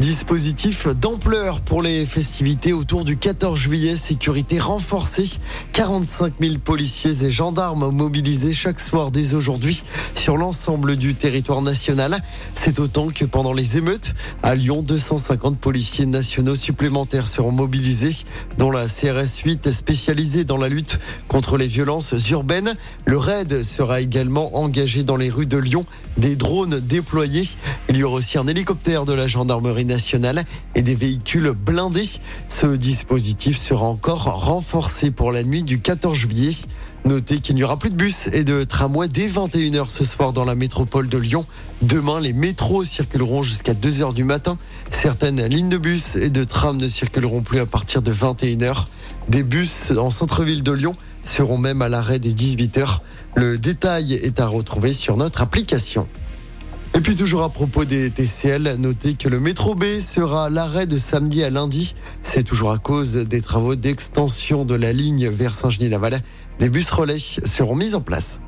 Dispositif d'ampleur pour les festivités autour du 14 juillet, sécurité renforcée. 45 000 policiers et gendarmes mobilisés chaque soir dès aujourd'hui sur l'ensemble du territoire national. C'est autant que pendant les émeutes. À Lyon, 250 policiers nationaux supplémentaires seront mobilisés, dont la CRS 8 spécialisée dans la lutte contre les violences urbaines. Le RAID sera également engagé dans les rues de Lyon. Des drones déployés. Il y aura aussi un hélicoptère de la gendarmerie et des véhicules blindés. Ce dispositif sera encore renforcé pour la nuit du 14 juillet. Notez qu'il n'y aura plus de bus et de tramways dès 21h ce soir dans la métropole de Lyon. Demain, les métros circuleront jusqu'à 2h du matin. Certaines lignes de bus et de tram ne circuleront plus à partir de 21h. Des bus en centre-ville de Lyon seront même à l'arrêt des 18h. Le détail est à retrouver sur notre application. Et puis toujours à propos des TCL, notez que le métro B sera l'arrêt de samedi à lundi. C'est toujours à cause des travaux d'extension de la ligne vers Saint-Genis-Laval. Des bus relais seront mis en place.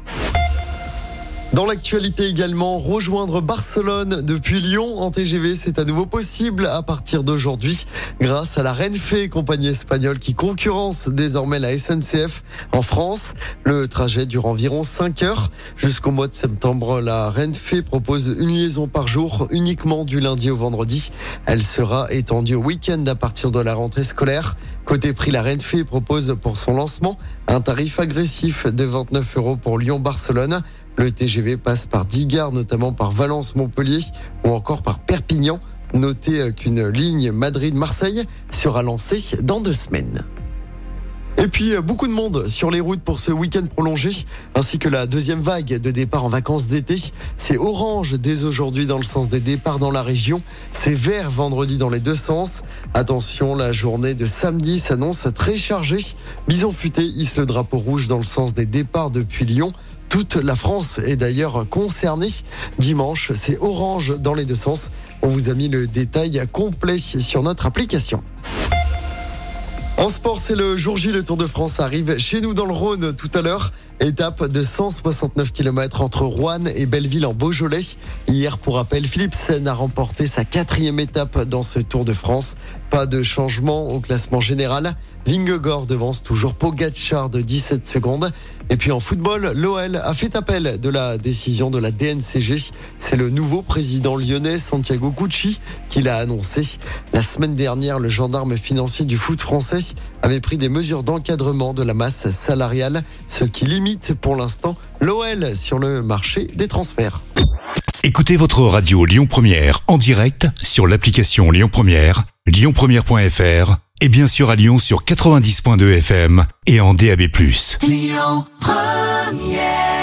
Dans l'actualité également, rejoindre Barcelone depuis Lyon en TGV, c'est à nouveau possible à partir d'aujourd'hui grâce à la Renfe, compagnie espagnole qui concurrence désormais la SNCF en France. Le trajet dure environ 5 heures. Jusqu'au mois de septembre, la Renfe propose une liaison par jour uniquement du lundi au vendredi. Elle sera étendue au week-end à partir de la rentrée scolaire. Côté prix, la Renfe propose pour son lancement un tarif agressif de 29 euros pour Lyon-Barcelone. Le TGV passe par 10 gares, notamment par Valence-Montpellier ou encore par Perpignan. Notez qu'une ligne Madrid-Marseille sera lancée dans deux semaines. Et puis beaucoup de monde sur les routes pour ce week-end prolongé, ainsi que la deuxième vague de départ en vacances d'été. C'est orange dès aujourd'hui dans le sens des départs dans la région. C'est vert vendredi dans les deux sens. Attention, la journée de samedi s'annonce très chargée. Bison futé hisse le drapeau rouge dans le sens des départs depuis Lyon. Toute la France est d'ailleurs concernée. Dimanche, c'est orange dans les deux sens. On vous a mis le détail complet sur notre application. En sport, c'est le jour J, le Tour de France arrive chez nous dans le Rhône tout à l'heure. Étape de 169 km entre Rouen et Belleville en Beaujolais. Hier, pour rappel, Philipsen a remporté sa quatrième étape dans ce Tour de France. Pas de changement au classement général. Vingegaard devance toujours Pogacar de 17 secondes. Et puis en football, l'OL a fait appel de la décision de la DNCG. C'est le nouveau président lyonnais Santiago Cucci qui l'a annoncé. La semaine dernière, le gendarme financier du foot français avait pris des mesures d'encadrement de la masse salariale, ce qui limite pour l'instant l'OL sur le marché des transferts. Écoutez votre radio Lyon Première en direct sur l'application Lyon Première, lyonpremière.fr et bien sûr à Lyon sur 90.2 FM et en DAB+. Lyon Première